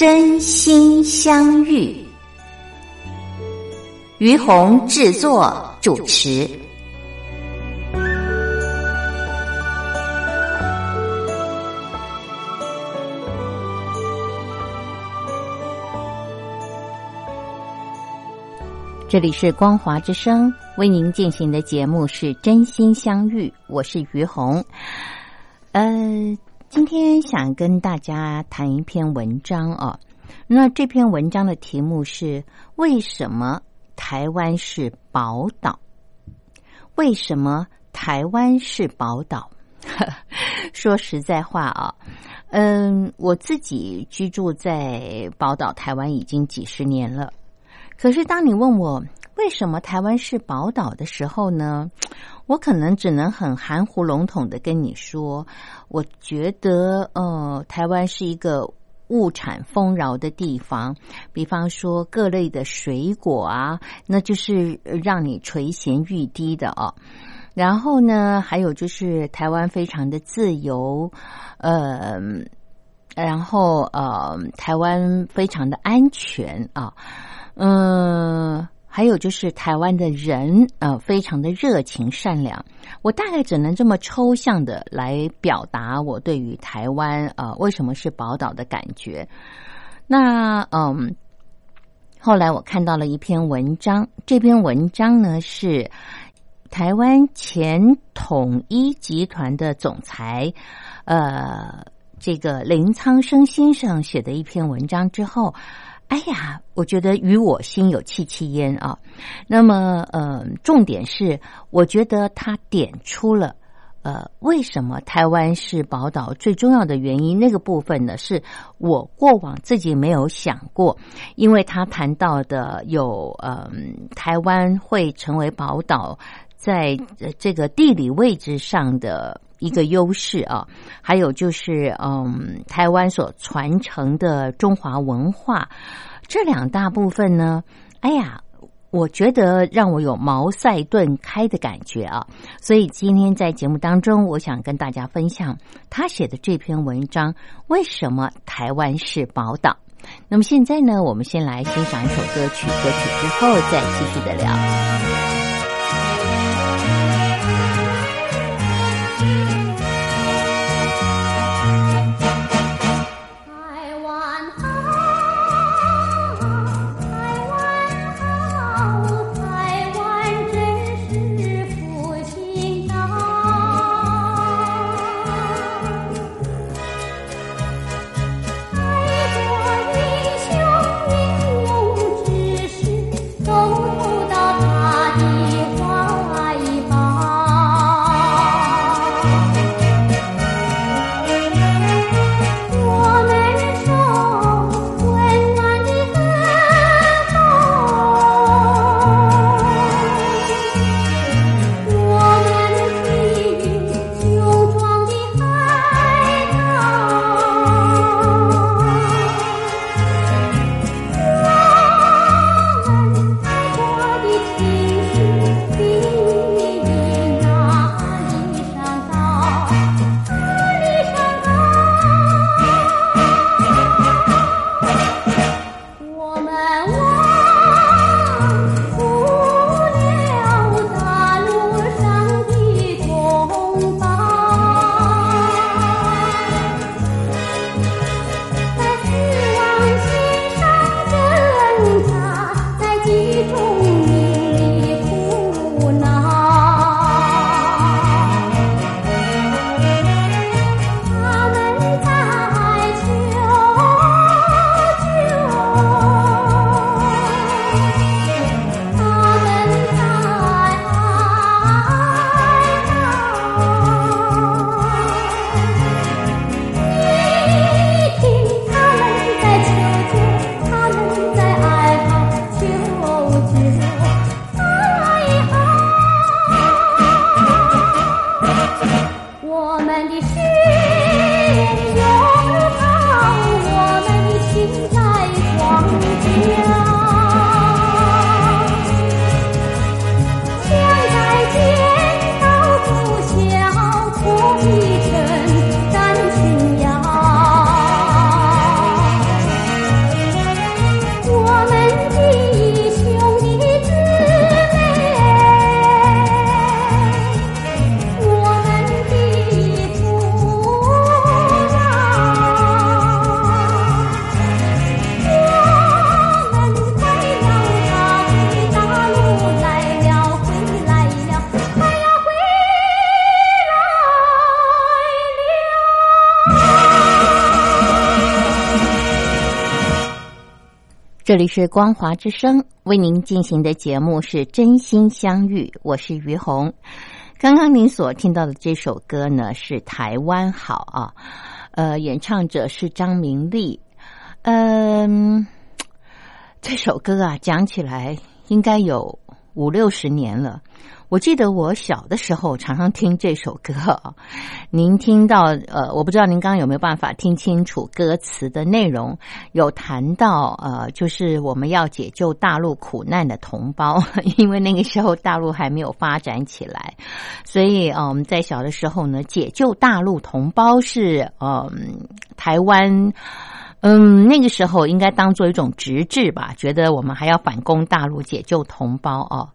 真心相遇，于红制作主持。这里是光华之声为您进行的节目是真心相遇，我是于红。呃。今天想跟大家谈一篇文章哦。那这篇文章的题目是：为什么台湾是宝岛？为什么台湾是宝岛？说实在话啊，嗯，我自己居住在宝岛台湾已经几十年了。可是当你问我为什么台湾是宝岛的时候呢？我可能只能很含糊笼统的跟你说，我觉得呃，台湾是一个物产丰饶的地方，比方说各类的水果啊，那就是让你垂涎欲滴的哦。然后呢，还有就是台湾非常的自由，呃，然后呃，台湾非常的安全啊，嗯。还有就是台湾的人呃，非常的热情善良。我大概只能这么抽象的来表达我对于台湾呃为什么是宝岛的感觉。那嗯，后来我看到了一篇文章，这篇文章呢是台湾前统一集团的总裁呃这个林苍生先生写的一篇文章之后。哎呀，我觉得与我心有戚戚焉啊。那么，呃，重点是，我觉得他点出了，呃，为什么台湾是宝岛最重要的原因。那个部分呢，是我过往自己没有想过，因为他谈到的有，嗯，台湾会成为宝岛，在这个地理位置上的。一个优势啊，还有就是，嗯，台湾所传承的中华文化，这两大部分呢，哎呀，我觉得让我有茅塞顿开的感觉啊。所以今天在节目当中，我想跟大家分享他写的这篇文章：为什么台湾是宝岛？那么现在呢，我们先来欣赏一首歌曲，歌曲之后再继续的聊。这里是光华之声为您进行的节目是真心相遇，我是于红。刚刚您所听到的这首歌呢是《台湾好》啊，呃，演唱者是张明丽。嗯，这首歌啊，讲起来应该有五六十年了。我记得我小的时候常常听这首歌，您听到呃，我不知道您刚刚有没有办法听清楚歌词的内容，有谈到呃，就是我们要解救大陆苦难的同胞，因为那个时候大陆还没有发展起来，所以呃，我们在小的时候呢，解救大陆同胞是嗯，台湾嗯那个时候应该当做一种直至吧，觉得我们还要反攻大陆，解救同胞哦。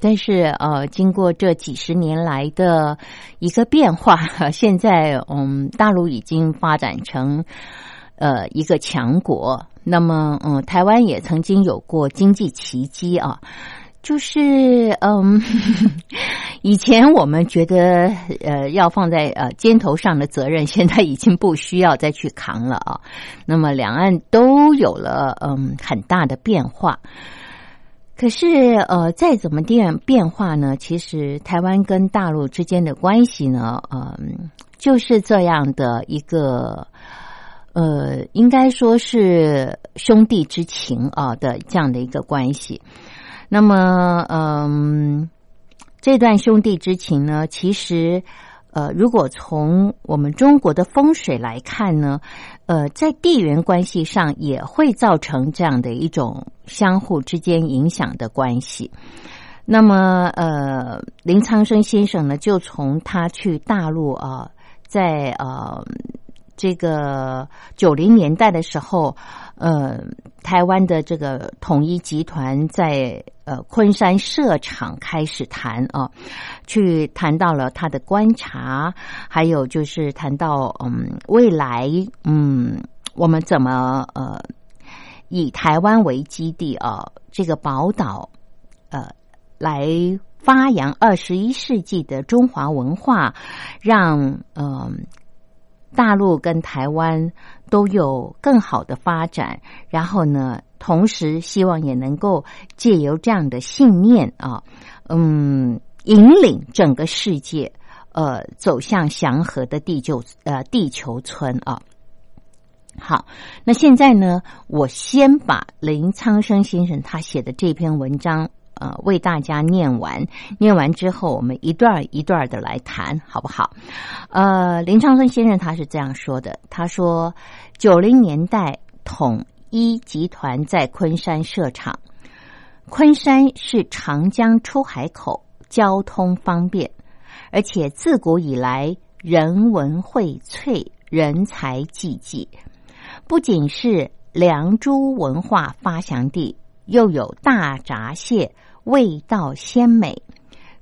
但是呃，经过这几十年来的一个变化，现在嗯，大陆已经发展成呃一个强国。那么嗯，台湾也曾经有过经济奇迹啊，就是嗯，以前我们觉得呃要放在呃肩头上的责任，现在已经不需要再去扛了啊。那么两岸都有了嗯很大的变化。可是，呃，再怎么变变化呢？其实台湾跟大陆之间的关系呢，嗯，就是这样的一个，呃，应该说是兄弟之情啊的这样的一个关系。那么，嗯，这段兄弟之情呢，其实。呃，如果从我们中国的风水来看呢，呃，在地缘关系上也会造成这样的一种相互之间影响的关系。那么，呃，林苍生先生呢，就从他去大陆啊，在呃。这个九零年代的时候，呃，台湾的这个统一集团在呃昆山设厂开始谈啊，去谈到了他的观察，还有就是谈到嗯未来嗯我们怎么呃以台湾为基地啊这个宝岛呃来发扬二十一世纪的中华文化，让嗯。大陆跟台湾都有更好的发展，然后呢，同时希望也能够借由这样的信念啊，嗯，引领整个世界呃走向祥和的地球呃地球村啊。好，那现在呢，我先把林苍生先生他写的这篇文章。呃，为大家念完，念完之后，我们一段一段的来谈，好不好？呃，林昌生先生他是这样说的：他说，九零年代统一集团在昆山设厂，昆山是长江出海口，交通方便，而且自古以来人文荟萃，人才济济，不仅是良渚文化发祥地。又有大闸蟹，味道鲜美，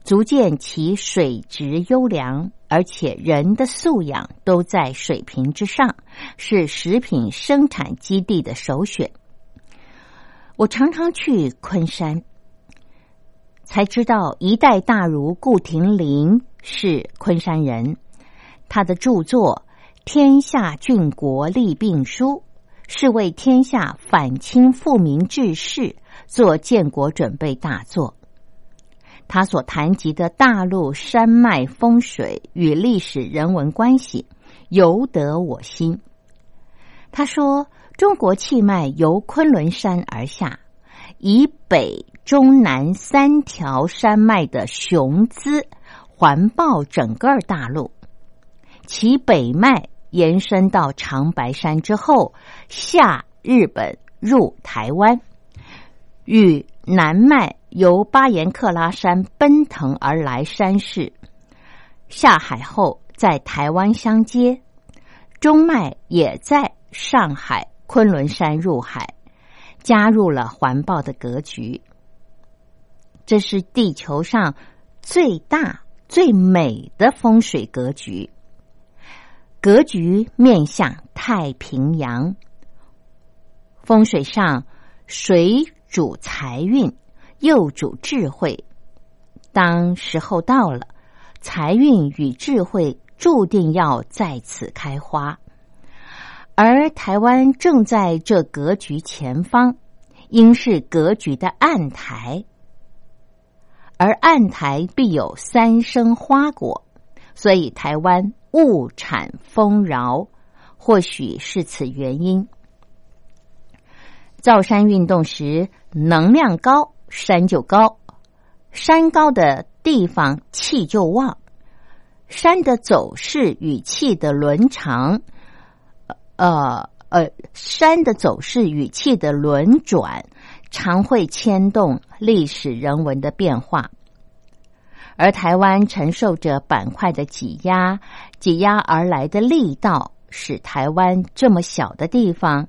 足见其水质优良，而且人的素养都在水平之上，是食品生产基地的首选。我常常去昆山，才知道一代大儒顾亭林是昆山人，他的著作《天下郡国立病书》。是为天下反清复明志士做建国准备大作。他所谈及的大陆山脉风水与历史人文关系，尤得我心。他说，中国气脉由昆仑山而下，以北中南三条山脉的雄姿环抱整个大陆，其北脉。延伸到长白山之后，下日本入台湾，与南脉由巴颜克拉山奔腾而来山势下海后，在台湾相接，中脉也在上海昆仑山入海，加入了环抱的格局。这是地球上最大最美的风水格局。格局面向太平洋，风水上水主财运，又主智慧。当时候到了，财运与智慧注定要在此开花。而台湾正在这格局前方，应是格局的暗台，而暗台必有三生花果，所以台湾物产丰饶，或许是此原因。造山运动时，能量高，山就高；山高的地方，气就旺。山的走势与气的轮长，呃呃，山的走势与气的轮转，常会牵动历史人文的变化。而台湾承受着板块的挤压，挤压而来的力道，使台湾这么小的地方，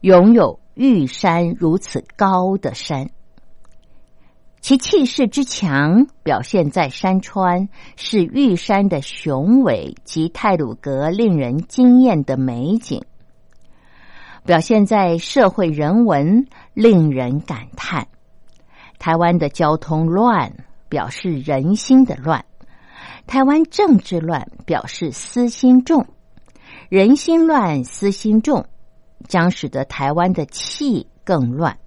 拥有玉山如此高的山。其气势之强，表现在山川是玉山的雄伟及泰鲁阁令人惊艳的美景；表现在社会人文，令人感叹。台湾的交通乱，表示人心的乱；台湾政治乱，表示私心重。人心乱，私心重，将使得台湾的气更乱。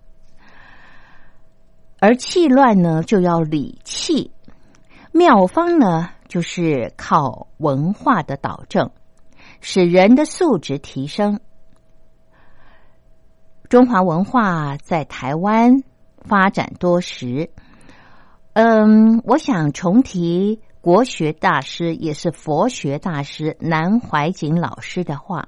而气乱呢，就要理气。妙方呢，就是靠文化的导正，使人的素质提升。中华文化在台湾发展多时，嗯，我想重提国学大师，也是佛学大师南怀瑾老师的话。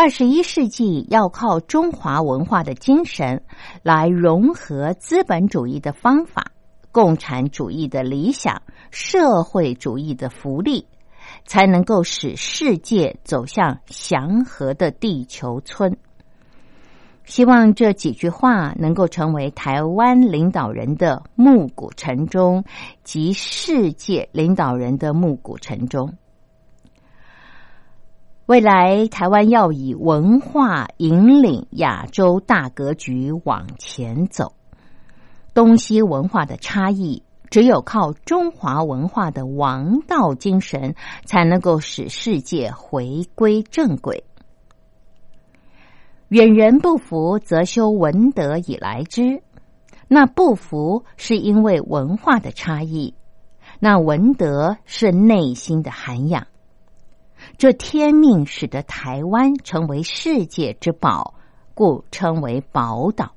二十一世纪要靠中华文化的精神来融合资本主义的方法、共产主义的理想、社会主义的福利，才能够使世界走向祥和的地球村。希望这几句话能够成为台湾领导人的暮鼓晨钟及世界领导人的暮鼓晨钟。未来台湾要以文化引领亚洲大格局往前走，东西文化的差异，只有靠中华文化的王道精神，才能够使世界回归正轨。远人不服，则修文德以来之。那不服，是因为文化的差异；那文德是内心的涵养。这天命使得台湾成为世界之宝，故称为宝岛。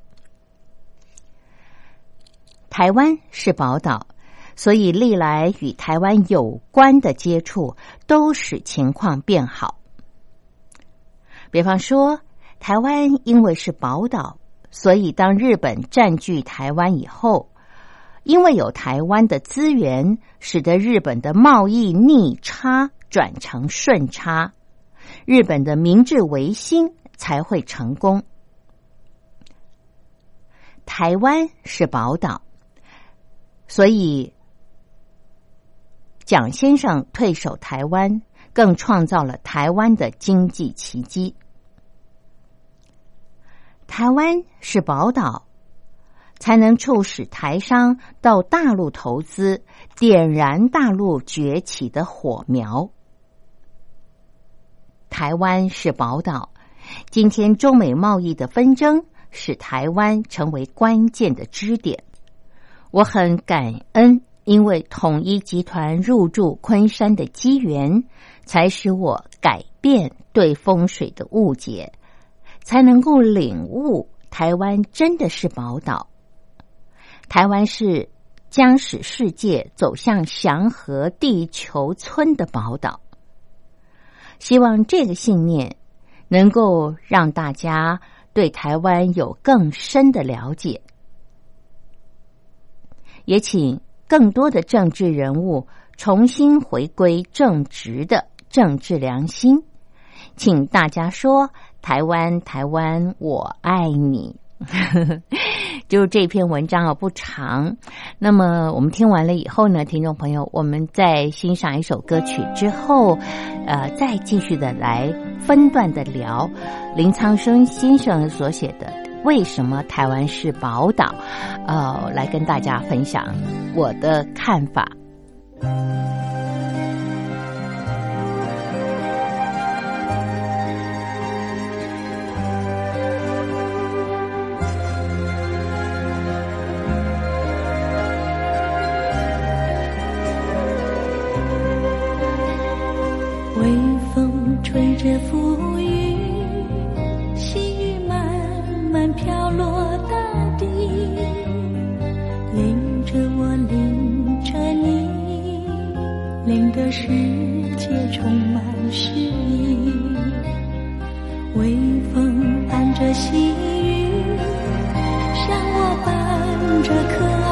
台湾是宝岛，所以历来与台湾有关的接触都使情况变好。比方说，台湾因为是宝岛，所以当日本占据台湾以后，因为有台湾的资源，使得日本的贸易逆差。转成顺差，日本的明治维新才会成功。台湾是宝岛，所以蒋先生退守台湾，更创造了台湾的经济奇迹。台湾是宝岛，才能促使台商到大陆投资，点燃大陆崛起的火苗。台湾是宝岛，今天中美贸易的纷争使台湾成为关键的支点。我很感恩，因为统一集团入驻昆山的机缘，才使我改变对风水的误解，才能够领悟台湾真的是宝岛。台湾是将使世界走向祥和地球村的宝岛。希望这个信念能够让大家对台湾有更深的了解，也请更多的政治人物重新回归正直的政治良心，请大家说：“台湾，台湾，我爱你。” 就是这篇文章啊不长，那么我们听完了以后呢，听众朋友，我们在欣赏一首歌曲之后，呃，再继续的来分段的聊。林苍生先生所写的《为什么台湾是宝岛》，呃，来跟大家分享我的看法。吹着浮云，细雨慢慢飘落大地，淋着我，淋着你，淋得世界充满诗意。微风伴着细雨，像我伴着可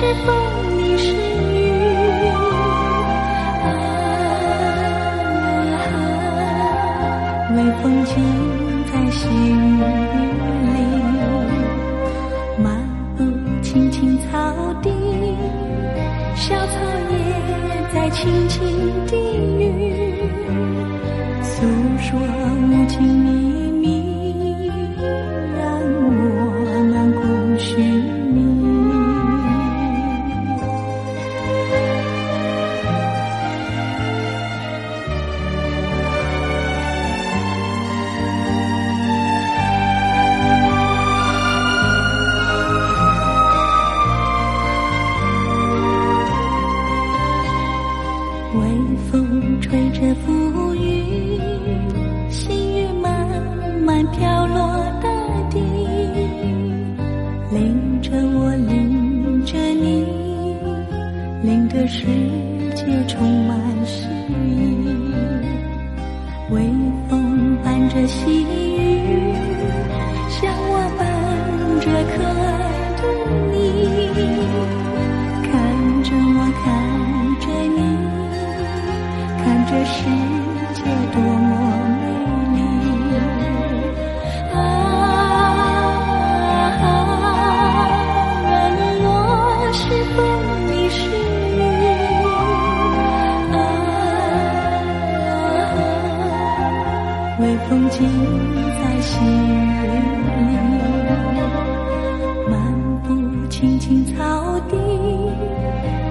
是风，你是雨，啊，微风轻在细雨里，漫步青青草地，小草也在轻轻青青草地，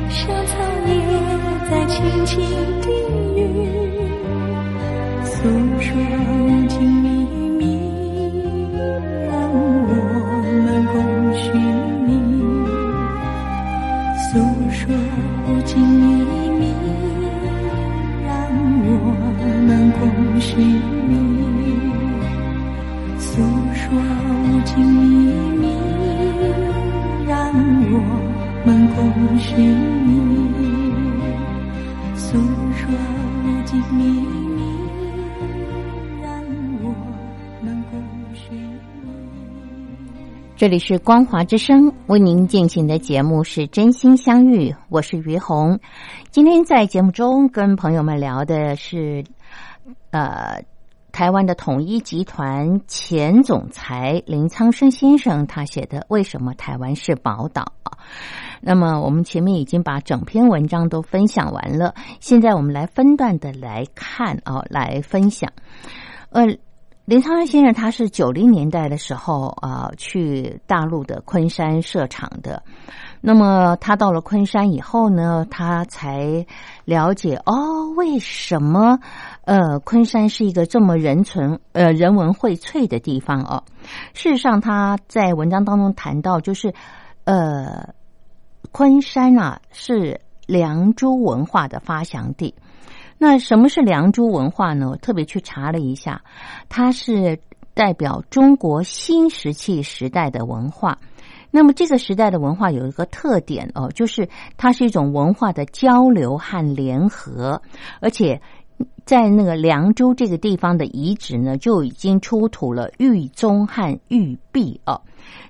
小草也在轻轻地。这里是光华之声，为您进行的节目是《真心相遇》，我是于红。今天在节目中跟朋友们聊的是，呃。台湾的统一集团前总裁林苍生先生他写的《为什么台湾是宝岛》那么我们前面已经把整篇文章都分享完了，现在我们来分段的来看啊，来分享。呃，林苍生先生他是九零年代的时候啊去大陆的昆山设厂的。那么他到了昆山以后呢，他才了解哦，为什么呃昆山是一个这么人存呃人文荟萃的地方哦。事实上，他在文章当中谈到，就是呃昆山啊是良渚文化的发祥地。那什么是良渚文化呢？我特别去查了一下，它是代表中国新石器时代的文化。那么这个时代的文化有一个特点哦，就是它是一种文化的交流和联合，而且在那个凉州这个地方的遗址呢，就已经出土了玉宗和玉璧哦。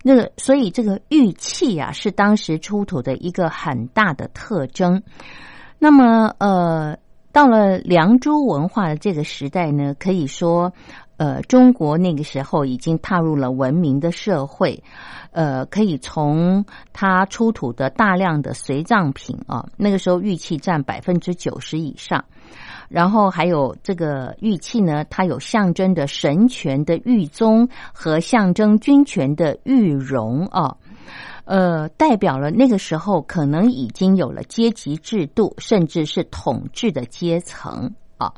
那个所以这个玉器啊，是当时出土的一个很大的特征。那么呃，到了良渚文化的这个时代呢，可以说。呃，中国那个时候已经踏入了文明的社会，呃，可以从它出土的大量的随葬品啊，那个时候玉器占百分之九十以上，然后还有这个玉器呢，它有象征的神权的玉宗和象征君权的玉容啊，呃，代表了那个时候可能已经有了阶级制度，甚至是统治的阶层。啊。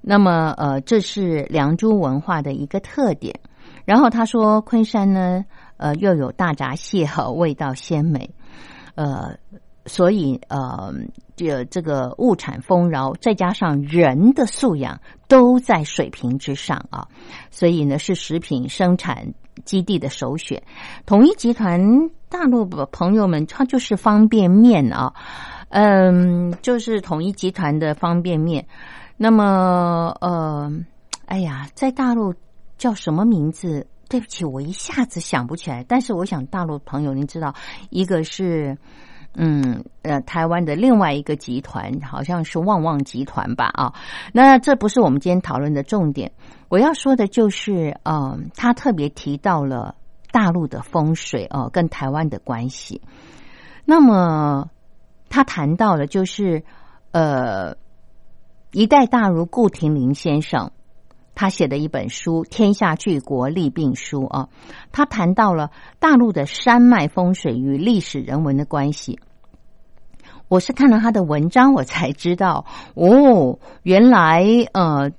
那么呃，这是良渚文化的一个特点。然后他说，昆山呢，呃，又有大闸蟹和味道鲜美，呃，所以呃，这这个物产丰饶，再加上人的素养都在水平之上啊，所以呢，是食品生产基地的首选。统一集团大陆的朋友们，它就是方便面啊，嗯，就是统一集团的方便面。那么呃，哎呀，在大陆。叫什么名字？对不起，我一下子想不起来。但是我想，大陆朋友您知道，一个是嗯呃台湾的另外一个集团，好像是旺旺集团吧？啊，那这不是我们今天讨论的重点。我要说的就是，嗯，他特别提到了大陆的风水哦，跟台湾的关系。那么他谈到了，就是呃，一代大儒顾廷林先生。他写的一本书《天下巨国利病书》啊，他谈到了大陆的山脉风水与历史人文的关系。我是看了他的文章，我才知道哦，原来呃，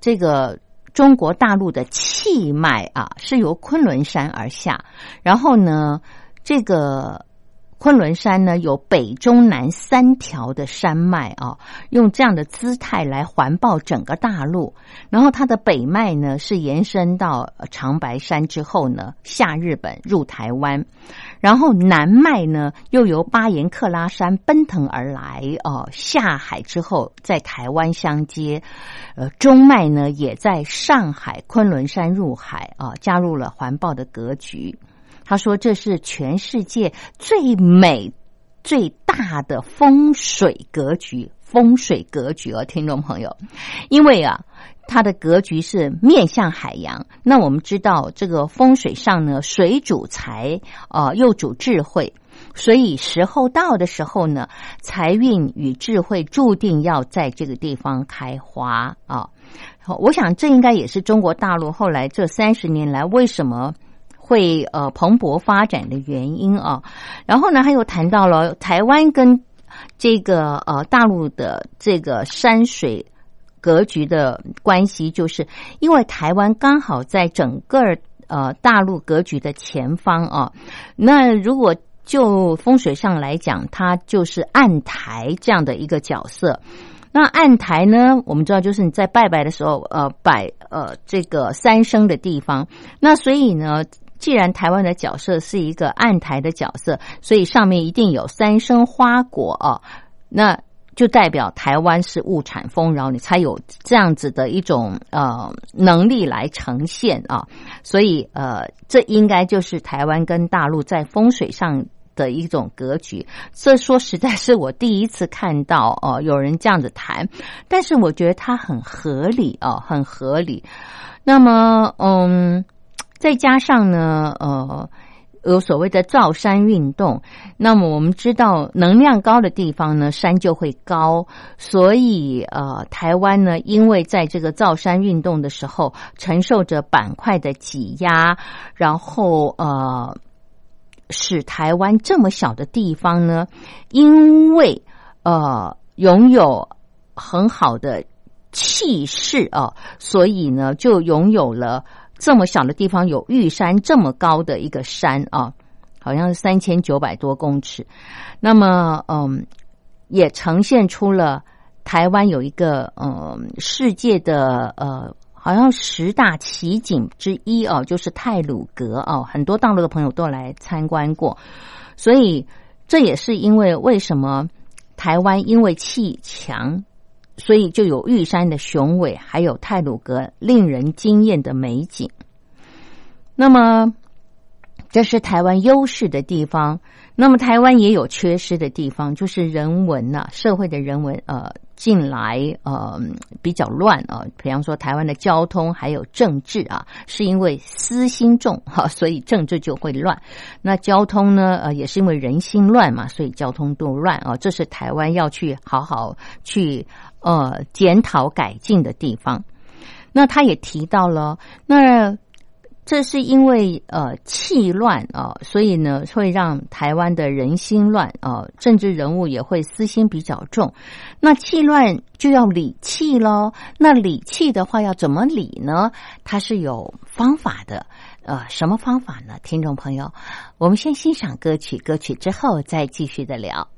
这个中国大陆的气脉啊，是由昆仑山而下，然后呢，这个。昆仑山呢，有北中南三条的山脉啊，用这样的姿态来环抱整个大陆。然后它的北脉呢，是延伸到长白山之后呢，下日本入台湾。然后南脉呢，又由巴颜克拉山奔腾而来哦，下海之后在台湾相接。呃，中脉呢，也在上海昆仑山入海啊，加入了环抱的格局。他说：“这是全世界最美、最大的风水格局，风水格局啊，听众朋友，因为啊，它的格局是面向海洋。那我们知道，这个风水上呢，水主财啊，又主智慧，所以时候到的时候呢，财运与智慧注定要在这个地方开花啊。我想，这应该也是中国大陆后来这三十年来为什么。”会呃蓬勃发展的原因啊，然后呢，他又谈到了台湾跟这个呃大陆的这个山水格局的关系，就是因为台湾刚好在整个呃大陆格局的前方啊。那如果就风水上来讲，它就是暗台这样的一个角色。那暗台呢，我们知道就是你在拜拜的时候，呃，摆呃这个三生的地方。那所以呢。既然台湾的角色是一个暗台的角色，所以上面一定有三生花果啊，那就代表台湾是物产丰饶，你才有这样子的一种呃能力来呈现啊。所以呃，这应该就是台湾跟大陆在风水上的一种格局。这说实在是我第一次看到哦，有人这样子谈，但是我觉得它很合理哦，很合理。那么嗯。再加上呢，呃，有所谓的造山运动。那么我们知道，能量高的地方呢，山就会高。所以，呃，台湾呢，因为在这个造山运动的时候，承受着板块的挤压，然后呃，使台湾这么小的地方呢，因为呃拥有很好的气势啊，所以呢，就拥有了。这么小的地方有玉山这么高的一个山啊，好像是三千九百多公尺。那么，嗯，也呈现出了台湾有一个嗯世界的呃，好像十大奇景之一哦，就是泰鲁阁哦，很多大陆的朋友都来参观过。所以这也是因为为什么台湾因为气强。所以就有玉山的雄伟，还有泰鲁阁令人惊艳的美景。那么，这是台湾优势的地方。那么，台湾也有缺失的地方，就是人文呐，社会的人文呃。近来呃比较乱啊，比方说台湾的交通还有政治啊，是因为私心重哈，所以政治就会乱。那交通呢呃也是因为人心乱嘛，所以交通都乱啊。这是台湾要去好好去呃检讨改进的地方。那他也提到了，那这是因为呃气乱啊，所以呢会让台湾的人心乱啊，政治人物也会私心比较重。那气乱就要理气喽。那理气的话要怎么理呢？它是有方法的。呃，什么方法呢？听众朋友，我们先欣赏歌曲，歌曲之后再继续的聊。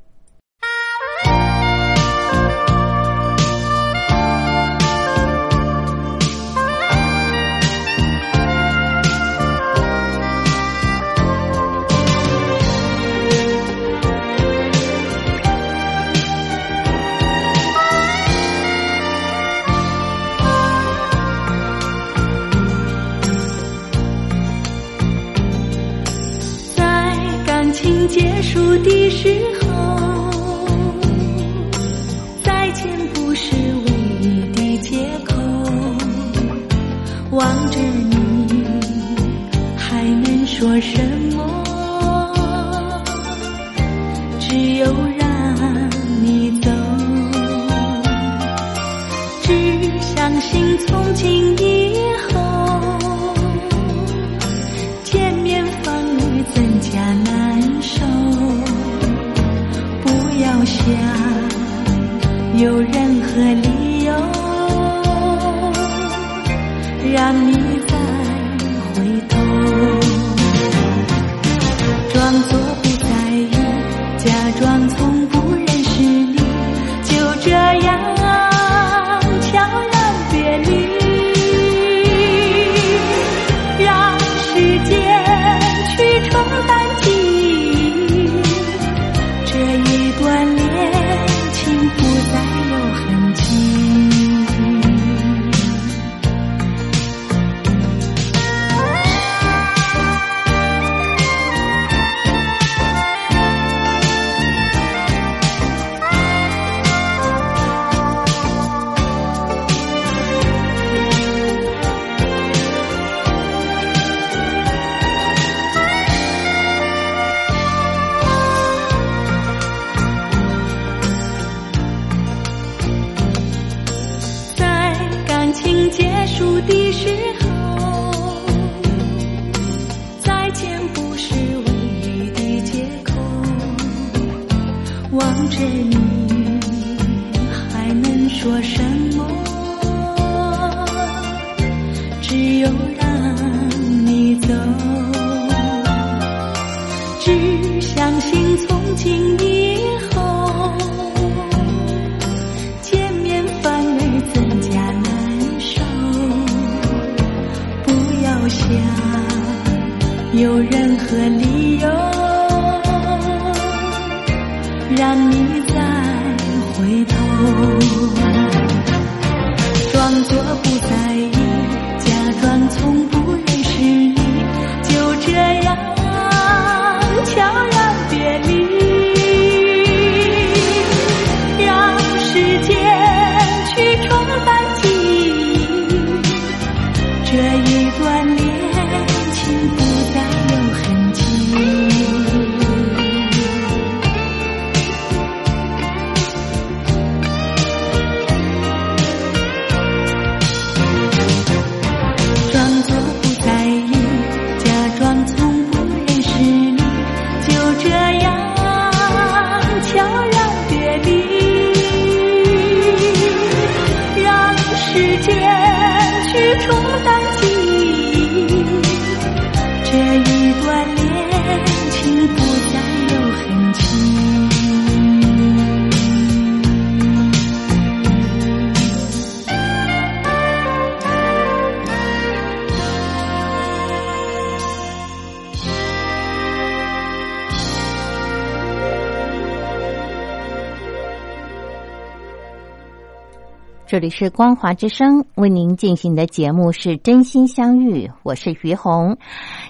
这里是光华之声为您进行的节目是真心相遇，我是于红。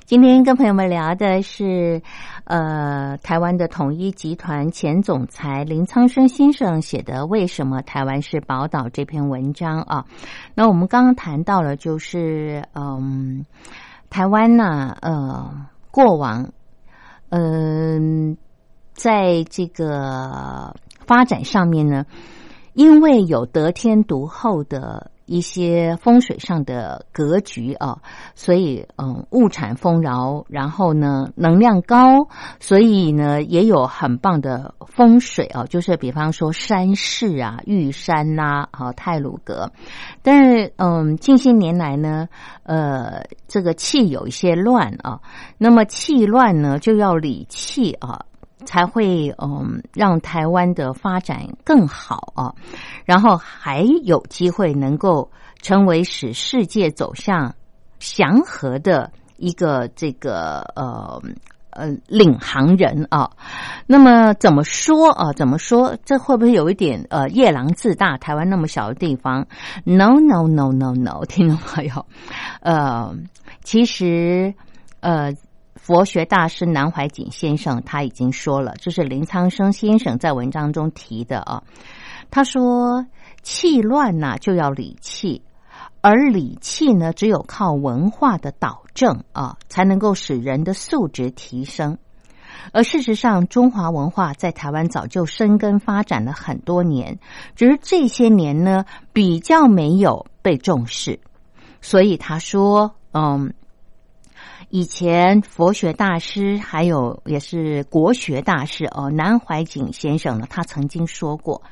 今天跟朋友们聊的是，呃，台湾的统一集团前总裁林苍生先生写的《为什么台湾是宝岛》这篇文章啊。那我们刚刚谈到了，就是嗯，台湾呢，呃，过往，嗯，在这个发展上面呢。因为有得天独厚的一些风水上的格局啊，所以嗯，物产丰饶，然后呢，能量高，所以呢，也有很棒的风水啊，就是比方说山势啊，玉山呐，啊，泰鲁阁。但是嗯，近些年来呢，呃，这个气有一些乱啊，那么气乱呢，就要理气啊。才会嗯让台湾的发展更好啊，然后还有机会能够成为使世界走向祥和的一个这个呃呃领航人啊。那么怎么说啊？怎么说？这会不会有一点呃夜郎自大？台湾那么小的地方？No No No No No，听众朋友，呃，其实呃。佛学大师南怀瑾先生他已经说了，这是林苍生先生在文章中提的啊。他说：“气乱呐，就要理气，而理气呢，只有靠文化的导正啊，才能够使人的素质提升。而事实上，中华文化在台湾早就生根发展了很多年，只是这些年呢，比较没有被重视。所以他说，嗯。”以前佛学大师还有也是国学大师哦，南怀瑾先生呢，他曾经说过，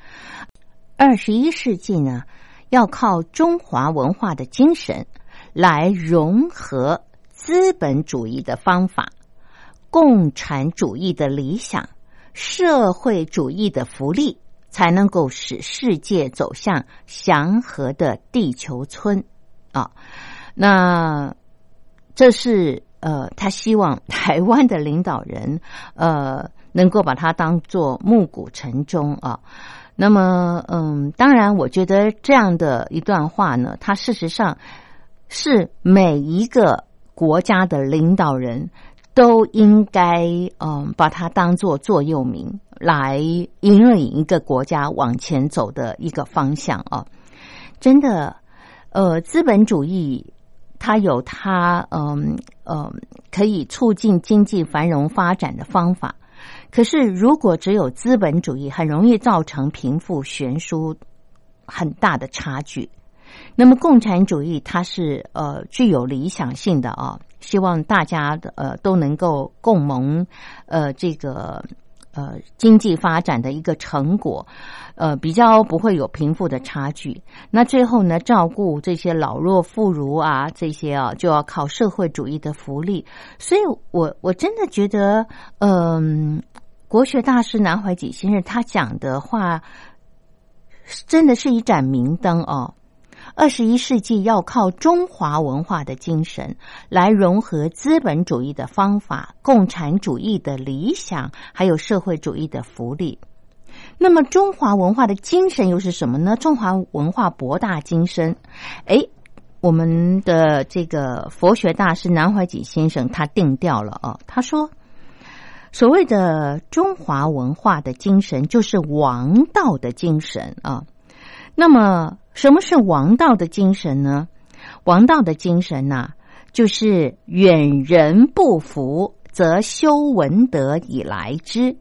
二十一世纪呢，要靠中华文化的精神来融合资本主义的方法、共产主义的理想、社会主义的福利，才能够使世界走向祥和的地球村啊。那。这是呃，他希望台湾的领导人 呃，能够把它当做暮鼓晨钟啊。那么，嗯，当然，我觉得这样的一段话呢，它事实上是每一个国家的领导人都应该嗯，把它当做座右铭，来引领一个国家往前走的一个方向啊。真的，呃，资本主义。它有它嗯嗯可以促进经济繁荣发展的方法，可是如果只有资本主义，很容易造成贫富悬殊很大的差距。那么共产主义它是呃具有理想性的啊，希望大家的呃都能够共谋呃这个。呃，经济发展的一个成果，呃，比较不会有贫富的差距。那最后呢，照顾这些老弱妇孺啊，这些啊，就要靠社会主义的福利。所以，我我真的觉得，嗯，国学大师南怀瑾先生他讲的话，真的是一盏明灯哦。二十一世纪要靠中华文化的精神来融合资本主义的方法、共产主义的理想，还有社会主义的福利。那么，中华文化的精神又是什么呢？中华文化博大精深。哎，我们的这个佛学大师南怀瑾先生他定调了啊，他说：“所谓的中华文化的精神，就是王道的精神啊。”那么。什么是王道的精神呢？王道的精神呐，就是远人不服，则修文德以来之。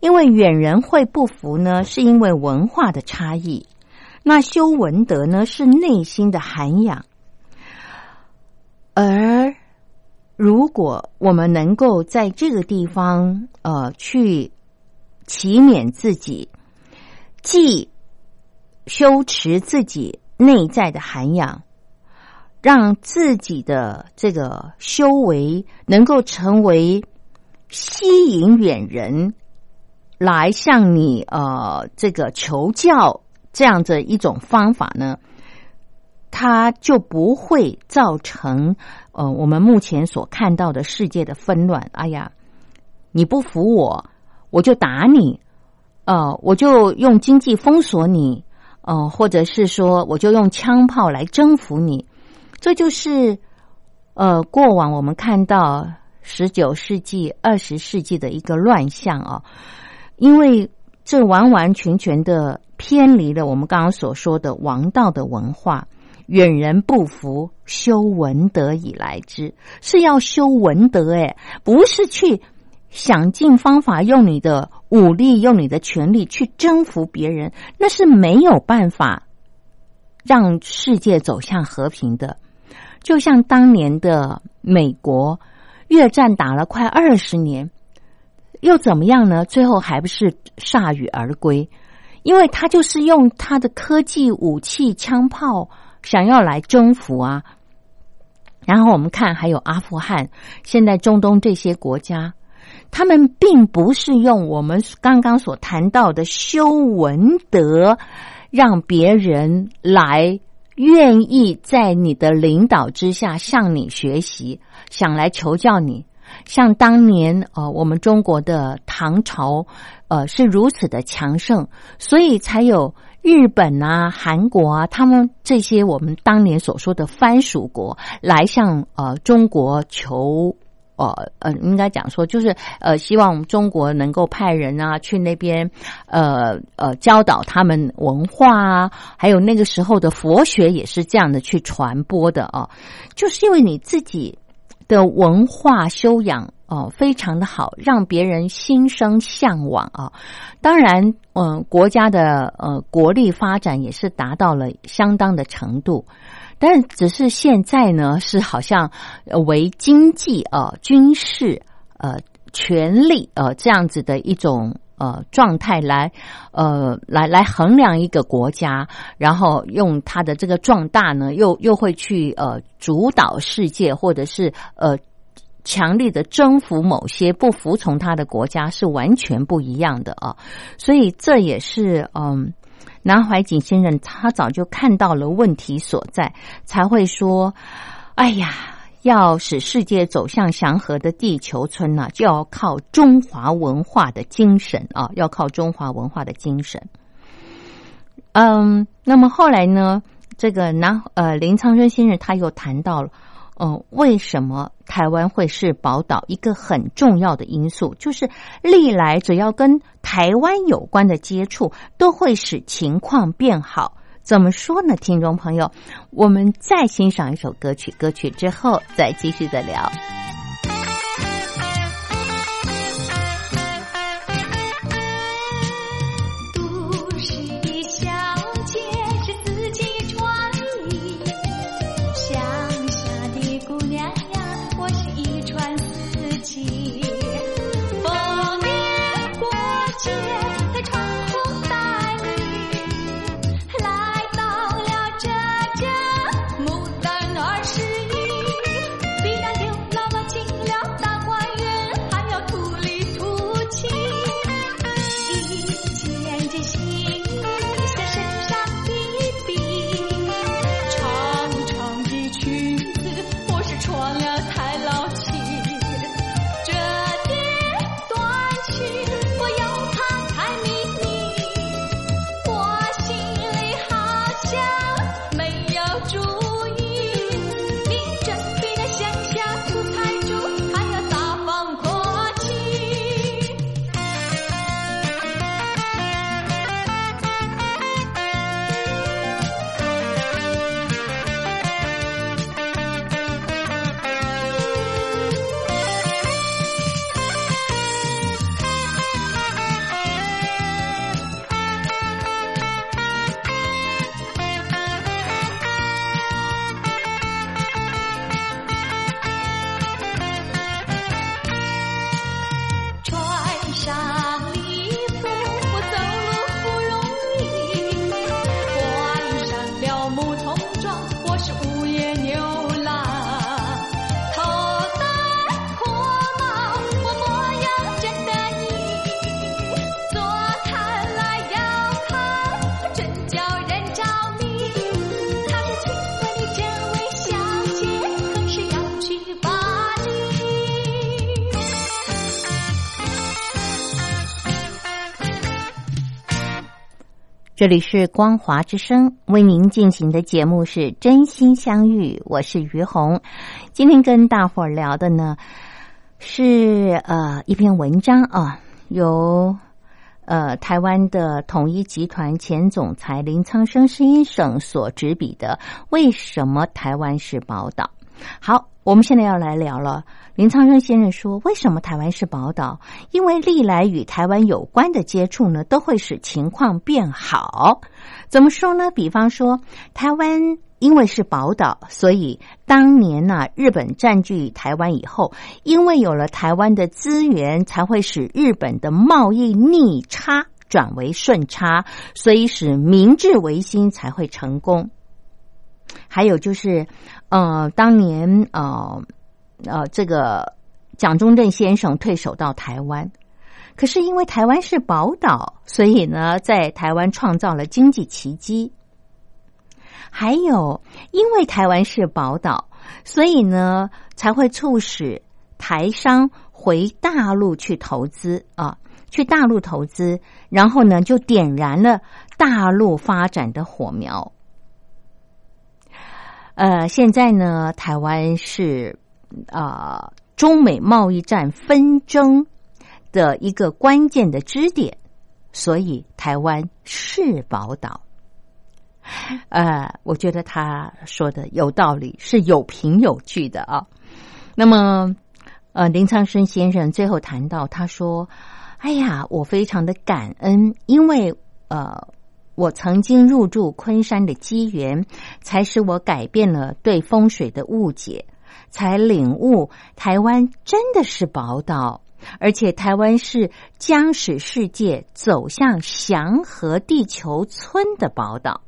因为远人会不服呢，是因为文化的差异；那修文德呢，是内心的涵养。而如果我们能够在这个地方，呃，去启勉自己，既修持自己内在的涵养，让自己的这个修为能够成为吸引远人来向你呃这个求教这样的一种方法呢，它就不会造成呃我们目前所看到的世界的纷乱。哎呀，你不服我，我就打你，呃，我就用经济封锁你。哦，或者是说，我就用枪炮来征服你，这就是呃，过往我们看到十九世纪、二十世纪的一个乱象啊，因为这完完全全的偏离了我们刚刚所说的王道的文化，远人不服，修文德以来之，是要修文德，哎，不是去。想尽方法用你的武力、用你的权力去征服别人，那是没有办法让世界走向和平的。就像当年的美国，越战打了快二十年，又怎么样呢？最后还不是铩羽而归？因为他就是用他的科技武器、枪炮，想要来征服啊。然后我们看，还有阿富汗，现在中东这些国家，他们并不是用我们刚刚所谈到的修文德，让别人来愿意在你的领导之下向你学习，想来求教你。像当年呃，我们中国的唐朝，呃，是如此的强盛，所以才有。日本啊，韩国啊，他们这些我们当年所说的藩属国来向呃中国求呃呃，应该讲说就是呃，希望中国能够派人啊去那边呃呃教导他们文化啊，还有那个时候的佛学也是这样的去传播的啊，就是因为你自己的文化修养。哦，非常的好，让别人心生向往啊！当然，嗯，国家的呃国力发展也是达到了相当的程度，但只是现在呢，是好像为经济啊、军事呃权力呃这样子的一种呃状态来呃来来衡量一个国家，然后用它的这个壮大呢，又又会去呃主导世界，或者是呃。强力的征服某些不服从他的国家是完全不一样的啊，所以这也是嗯，南怀瑾先生他早就看到了问题所在，才会说：“哎呀，要使世界走向祥和的地球村呢，就要靠中华文化的精神啊，要靠中华文化的精神。”嗯，那么后来呢，这个南呃林苍生先生他又谈到了。嗯，为什么台湾会是宝岛？一个很重要的因素就是，历来只要跟台湾有关的接触，都会使情况变好。怎么说呢？听众朋友，我们再欣赏一首歌曲，歌曲之后再继续的聊。这里是光华之声为您进行的节目是真心相遇，我是于红。今天跟大伙儿聊的呢是呃一篇文章啊，由呃台湾的统一集团前总裁林苍生先生所执笔的《为什么台湾是宝岛》。好，我们现在要来聊了。林苍生先生说：“为什么台湾是宝岛？因为历来与台湾有关的接触呢，都会使情况变好。怎么说呢？比方说，台湾因为是宝岛，所以当年呢，日本占据台湾以后，因为有了台湾的资源，才会使日本的贸易逆差转为顺差，所以使明治维新才会成功。还有就是，呃，当年呃。”呃，这个蒋中正先生退守到台湾，可是因为台湾是宝岛，所以呢，在台湾创造了经济奇迹。还有，因为台湾是宝岛，所以呢，才会促使台商回大陆去投资啊，去大陆投资，然后呢，就点燃了大陆发展的火苗。呃，现在呢，台湾是。啊，中美贸易战纷争的一个关键的支点，所以台湾是宝岛。呃，我觉得他说的有道理，是有凭有据的啊。那么，呃，林苍生先生最后谈到，他说：“哎呀，我非常的感恩，因为呃，我曾经入住昆山的机缘，才使我改变了对风水的误解。”才领悟，台湾真的是宝岛，而且台湾是将使世界走向祥和地球村的宝岛。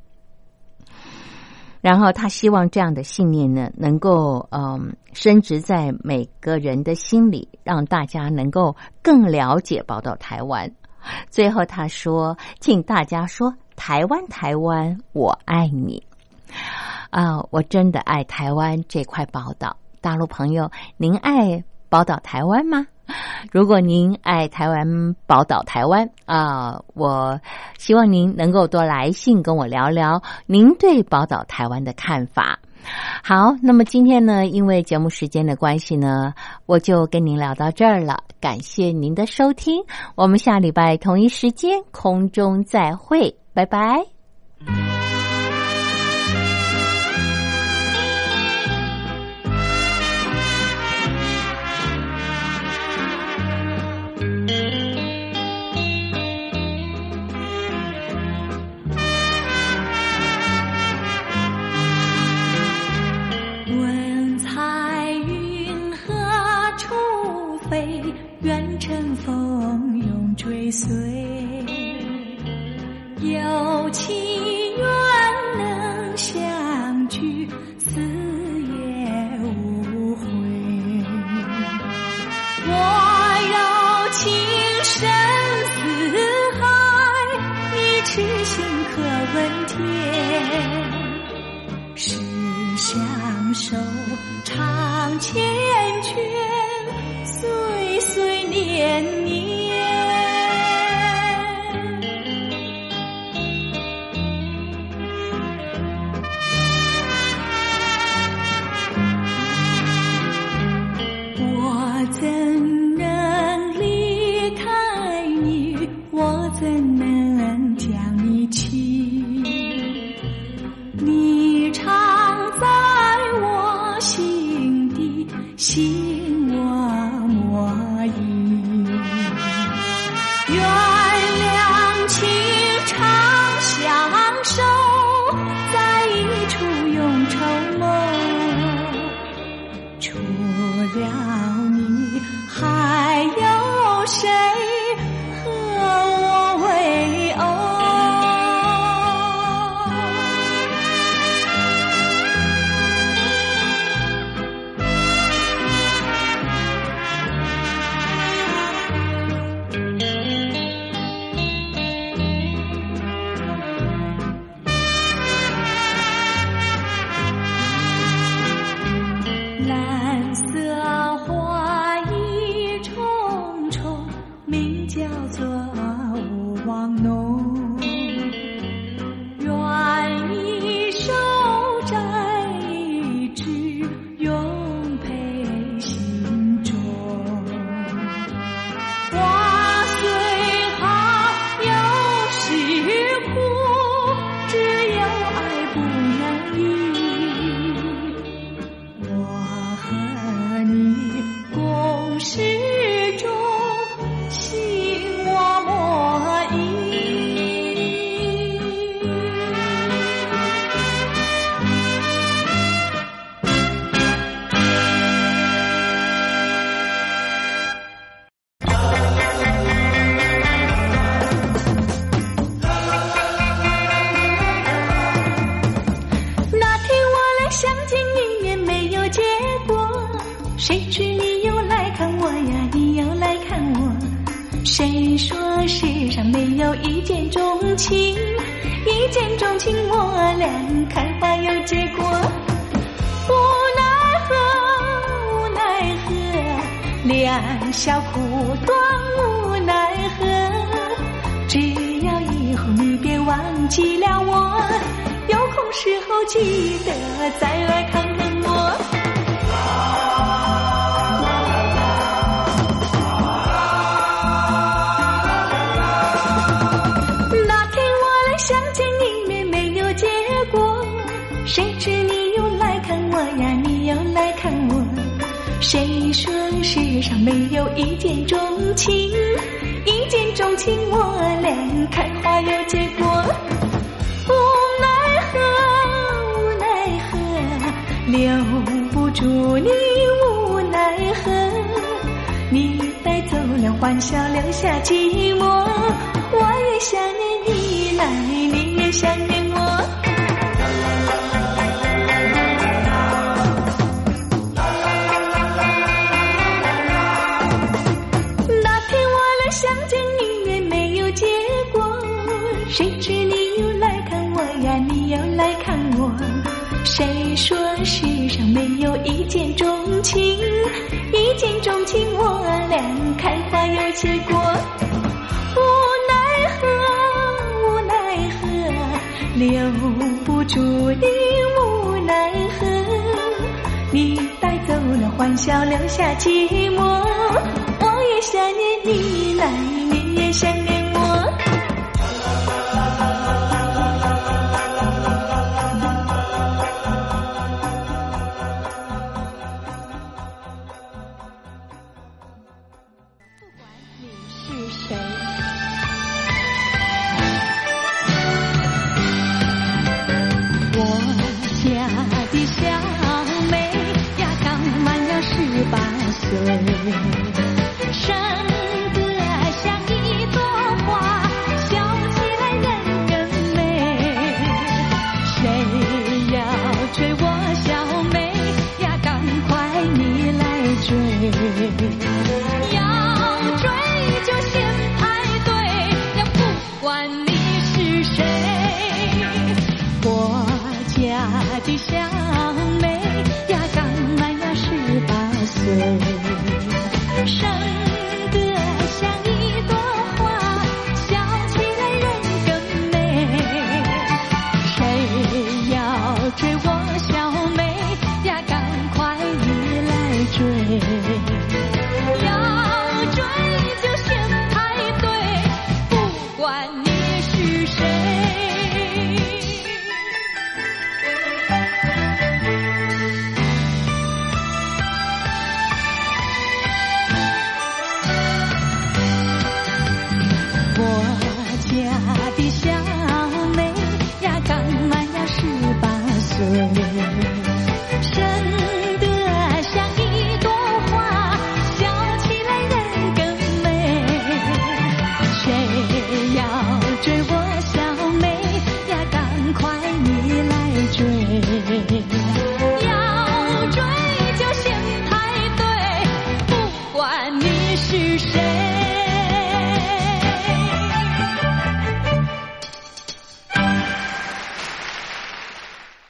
然后他希望这样的信念呢，能够嗯升值在每个人的心里，让大家能够更了解宝岛台湾。最后他说：“请大家说，台湾，台湾，我爱你啊！我真的爱台湾这块宝岛。”大陆朋友，您爱宝岛台湾吗？如果您爱台湾宝岛台湾啊，我希望您能够多来信跟我聊聊您对宝岛台湾的看法。好，那么今天呢，因为节目时间的关系呢，我就跟您聊到这儿了。感谢您的收听，我们下礼拜同一时间空中再会，拜拜。随情缘能相聚，死也无悔。我要情深似海，你痴心可问天。是相守长缱绻，岁岁年年。记得再来看看我。那天我来相见你面没有结果。谁知你又来看我呀你又来看我。谁说世上没有一见钟情？一见钟情我俩开花有结果。留不住你无奈何。你带走了欢笑留下寂寞。我也想念你来你也想念结果无奈何无奈何留不住的无奈何你带走了欢笑留下寂寞我也想念你来你也想念